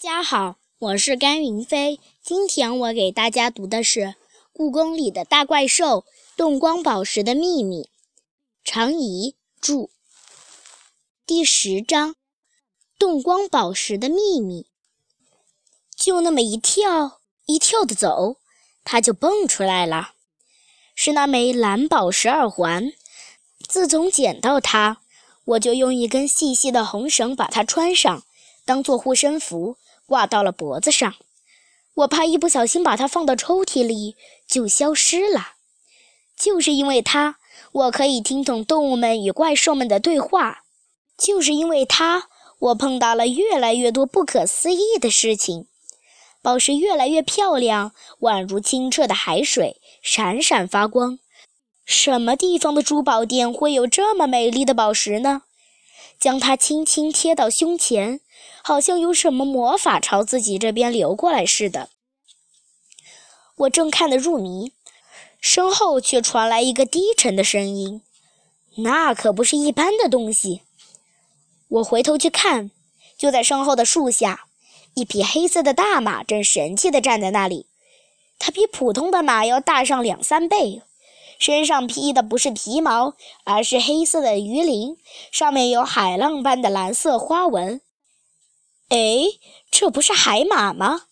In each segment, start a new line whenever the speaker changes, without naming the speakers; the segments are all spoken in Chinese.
家好，我是甘云飞。今天我给大家读的是《故宫里的大怪兽：洞光宝石的秘密》，常怡著。第十章：动光宝石的秘密。就那么一跳一跳的走，它就蹦出来了，是那枚蓝宝石耳环。自从捡到它，我就用一根细细的红绳把它穿上，当做护身符。挂到了脖子上，我怕一不小心把它放到抽屉里就消失了。就是因为它，我可以听懂动物们与怪兽们的对话。就是因为它，我碰到了越来越多不可思议的事情。宝石越来越漂亮，宛如清澈的海水，闪闪发光。什么地方的珠宝店会有这么美丽的宝石呢？将它轻轻贴到胸前。好像有什么魔法朝自己这边流过来似的。我正看得入迷，身后却传来一个低沉的声音：“那可不是一般的东西。”我回头去看，就在身后的树下，一匹黑色的大马正神气地站在那里。它比普通的马要大上两三倍，身上披的不是皮毛，而是黑色的鱼鳞，上面有海浪般的蓝色花纹。哎，这不是海马吗？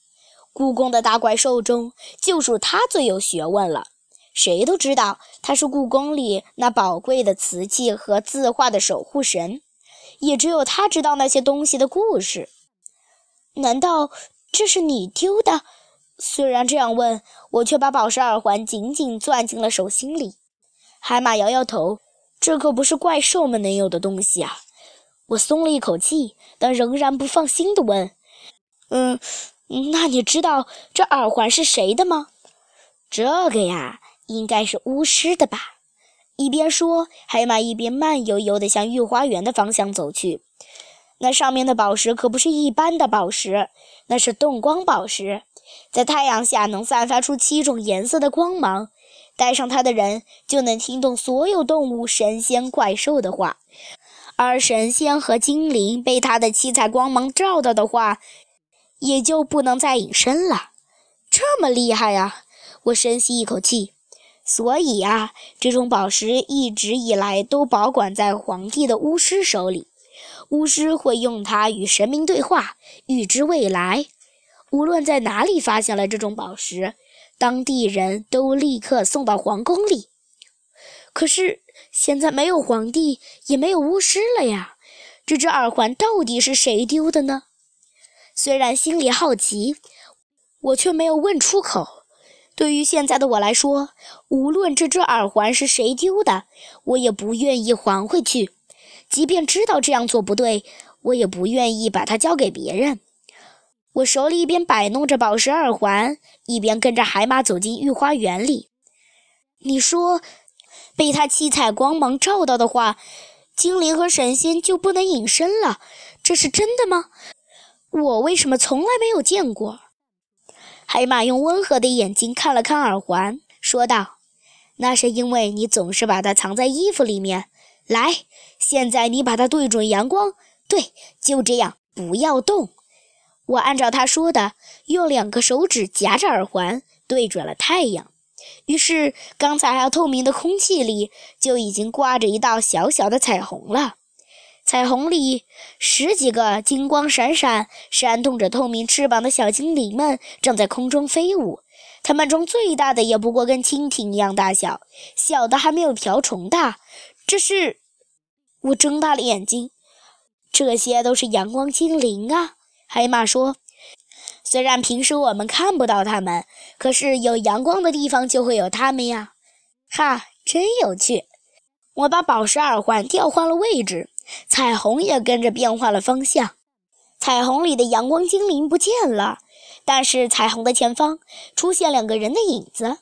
故宫的大怪兽中，就属它最有学问了。谁都知道它是故宫里那宝贵的瓷器和字画的守护神，也只有它知道那些东西的故事。难道这是你丢的？虽然这样问，我却把宝石耳环紧紧攥进了手心里。海马摇摇头，这可不是怪兽们能有的东西啊。我松了一口气，但仍然不放心地问：“嗯，那你知道这耳环是谁的吗？”“这个呀，应该是巫师的吧。”一边说，海马一边慢悠悠地向御花园的方向走去。那上面的宝石可不是一般的宝石，那是动光宝石，在太阳下能散发出七种颜色的光芒。戴上它的人就能听懂所有动物、神仙、怪兽的话。而神仙和精灵被它的七彩光芒照到的话，也就不能再隐身了。这么厉害呀！我深吸一口气。所以呀，这种宝石一直以来都保管在皇帝的巫师手里。巫师会用它与神明对话，预知未来。无论在哪里发现了这种宝石，当地人都立刻送到皇宫里。可是。现在没有皇帝，也没有巫师了呀。这只耳环到底是谁丢的呢？虽然心里好奇，我却没有问出口。对于现在的我来说，无论这只耳环是谁丢的，我也不愿意还回去。即便知道这样做不对，我也不愿意把它交给别人。我手里一边摆弄着宝石耳环，一边跟着海马走进御花园里。你说？被它七彩光芒照到的话，精灵和神仙就不能隐身了，这是真的吗？我为什么从来没有见过？海马用温和的眼睛看了看耳环，说道：“那是因为你总是把它藏在衣服里面。来，现在你把它对准阳光，对，就这样，不要动。”我按照他说的，用两个手指夹着耳环，对准了太阳。于是，刚才还透明的空气里就已经挂着一道小小的彩虹了。彩虹里，十几个金光闪闪、扇动着透明翅膀的小精灵们正在空中飞舞。它们中最大的也不过跟蜻蜓一样大小，小的还没有瓢虫大。这是……我睁大了眼睛，这些都是阳光精灵啊！海马说。虽然平时我们看不到它们，可是有阳光的地方就会有它们呀！哈，真有趣！我把宝石耳环调换了位置，彩虹也跟着变换了方向。彩虹里的阳光精灵不见了，但是彩虹的前方出现两个人的影子，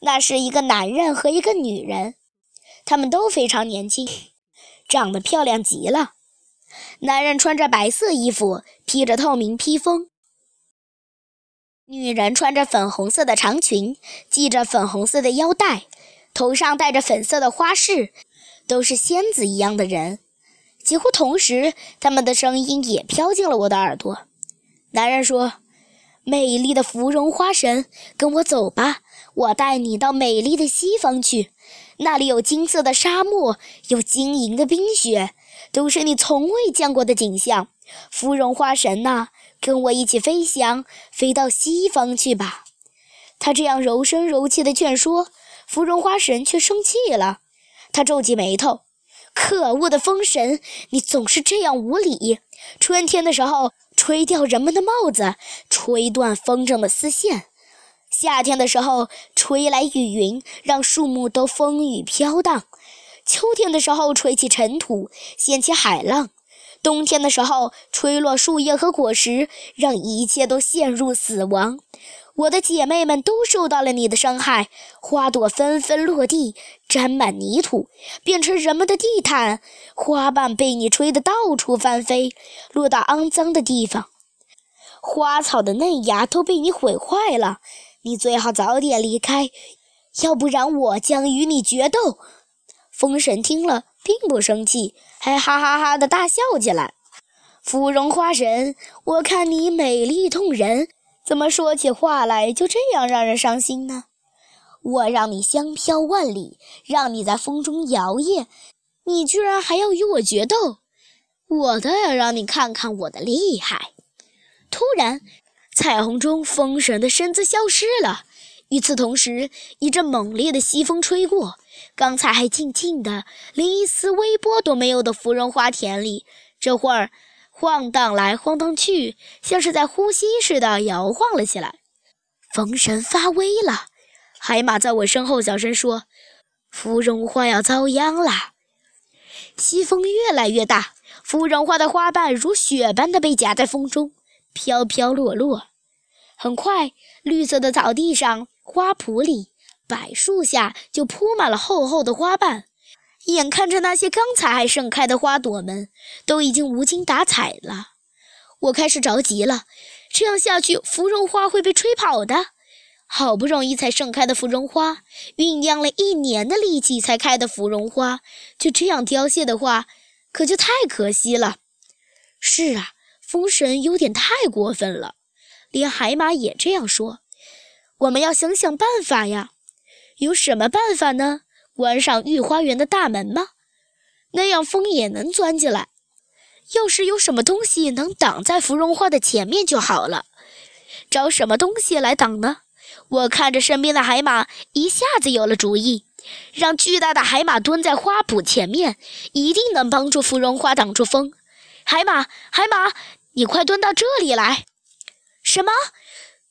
那是一个男人和一个女人，他们都非常年轻，长得漂亮极了。男人穿着白色衣服，披着透明披风。女人穿着粉红色的长裙，系着粉红色的腰带，头上戴着粉色的花饰，都是仙子一样的人。几乎同时，他们的声音也飘进了我的耳朵。男人说：“美丽的芙蓉花神，跟我走吧，我带你到美丽的西方去。那里有金色的沙漠，有晶莹的冰雪，都是你从未见过的景象。芙蓉花神呐，跟我一起飞翔，飞到西方去吧。”他这样柔声柔气的劝说，芙蓉花神却生气了。他皱起眉头：“可恶的风神，你总是这样无礼！春天的时候吹掉人们的帽子，吹断风筝的丝线；夏天的时候吹来雨云，让树木都风雨飘荡；秋天的时候吹起尘土，掀起海浪；冬天的时候吹落树叶和果实，让一切都陷入死亡。”我的姐妹们都受到了你的伤害，花朵纷纷落地，沾满泥土，变成人们的地毯；花瓣被你吹得到处翻飞，落到肮脏的地方；花草的嫩芽都被你毁坏了。你最好早点离开，要不然我将与你决斗。风神听了并不生气，还哈哈哈的大笑起来。芙蓉花神，我看你美丽动人。怎么说起话来就这样让人伤心呢？我让你香飘万里，让你在风中摇曳，你居然还要与我决斗！我倒要让你看看我的厉害！突然，彩虹中风神的身子消失了。与此同时，一阵猛烈的西风吹过，刚才还静静的，连一丝微波都没有的芙蓉花田里，这会儿。晃荡来晃荡去，像是在呼吸似的摇晃了起来。风神发威了，海马在我身后小声说：“芙蓉花要遭殃了。”西风越来越大，芙蓉花的花瓣如雪般的被夹在风中，飘飘落落。很快，绿色的草地上、花圃里、柏树下就铺满了厚厚的花瓣。眼看着那些刚才还盛开的花朵们都已经无精打采了，我开始着急了。这样下去，芙蓉花会被吹跑的。好不容易才盛开的芙蓉花，酝酿了一年的力气才开的芙蓉花，就这样凋谢的话，可就太可惜了。是啊，风神有点太过分了，连海马也这样说。我们要想想办法呀，有什么办法呢？关上御花园的大门吗？那样风也能钻进来。要是有什么东西能挡在芙蓉花的前面就好了。找什么东西来挡呢？我看着身边的海马，一下子有了主意。让巨大的海马蹲在花圃前面，一定能帮助芙蓉花挡住风。海马，海马，你快蹲到这里来！什么？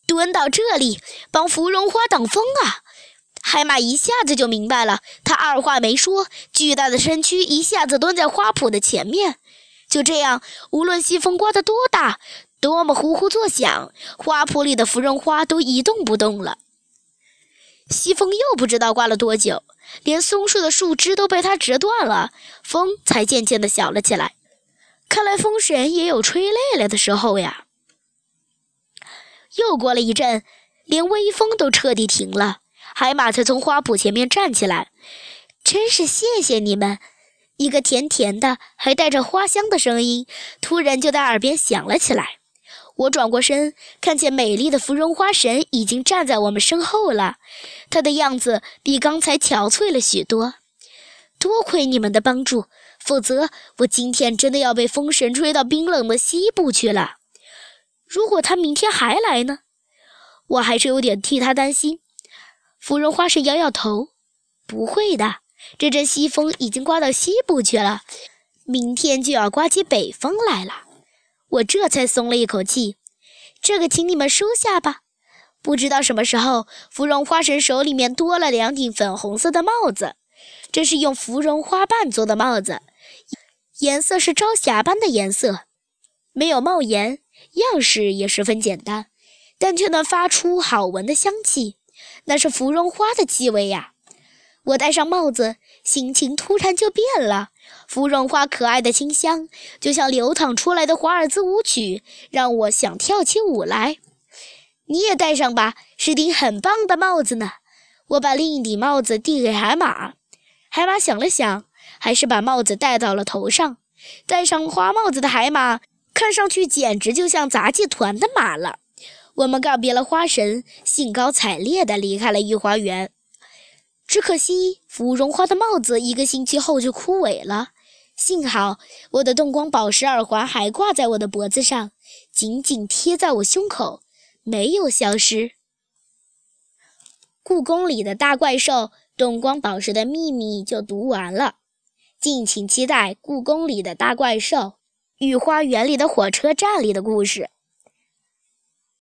蹲到这里帮芙蓉花挡风啊？海马一下子就明白了，他二话没说，巨大的身躯一下子蹲在花圃的前面。就这样，无论西风刮得多大，多么呼呼作响，花圃里的芙蓉花都一动不动了。西风又不知道刮了多久，连松树的树枝都被它折断了，风才渐渐地小了起来。看来风神也有吹累了的时候呀。又过了一阵，连微风都彻底停了。海马才从花圃前面站起来，真是谢谢你们！一个甜甜的、还带着花香的声音突然就在耳边响了起来。我转过身，看见美丽的芙蓉花神已经站在我们身后了，她的样子比刚才憔悴了许多。多亏你们的帮助，否则我今天真的要被风神吹到冰冷的西部去了。如果他明天还来呢？我还是有点替他担心。芙蓉花神摇摇头：“不会的，这阵西风已经刮到西部去了，明天就要刮起北风来了。”我这才松了一口气。这个，请你们收下吧。不知道什么时候，芙蓉花神手里面多了两顶粉红色的帽子，这是用芙蓉花瓣做的帽子，颜色是朝霞般的颜色，没有帽檐，样式也十分简单，但却能发出好闻的香气。那是芙蓉花的气味呀！我戴上帽子，心情突然就变了。芙蓉花可爱的清香，就像流淌出来的华尔兹舞曲，让我想跳起舞来。你也戴上吧，是顶很棒的帽子呢。我把另一顶帽子递给海马，海马想了想，还是把帽子戴到了头上。戴上花帽子的海马，看上去简直就像杂技团的马了。我们告别了花神，兴高采烈地离开了御花园。只可惜，芙蓉花的帽子一个星期后就枯萎了。幸好，我的动光宝石耳环还挂在我的脖子上，紧紧贴在我胸口，没有消失。故宫里的大怪兽，用光宝石的秘密就读完了。敬请期待故宫里的大怪兽、御花园里的火车站里的故事。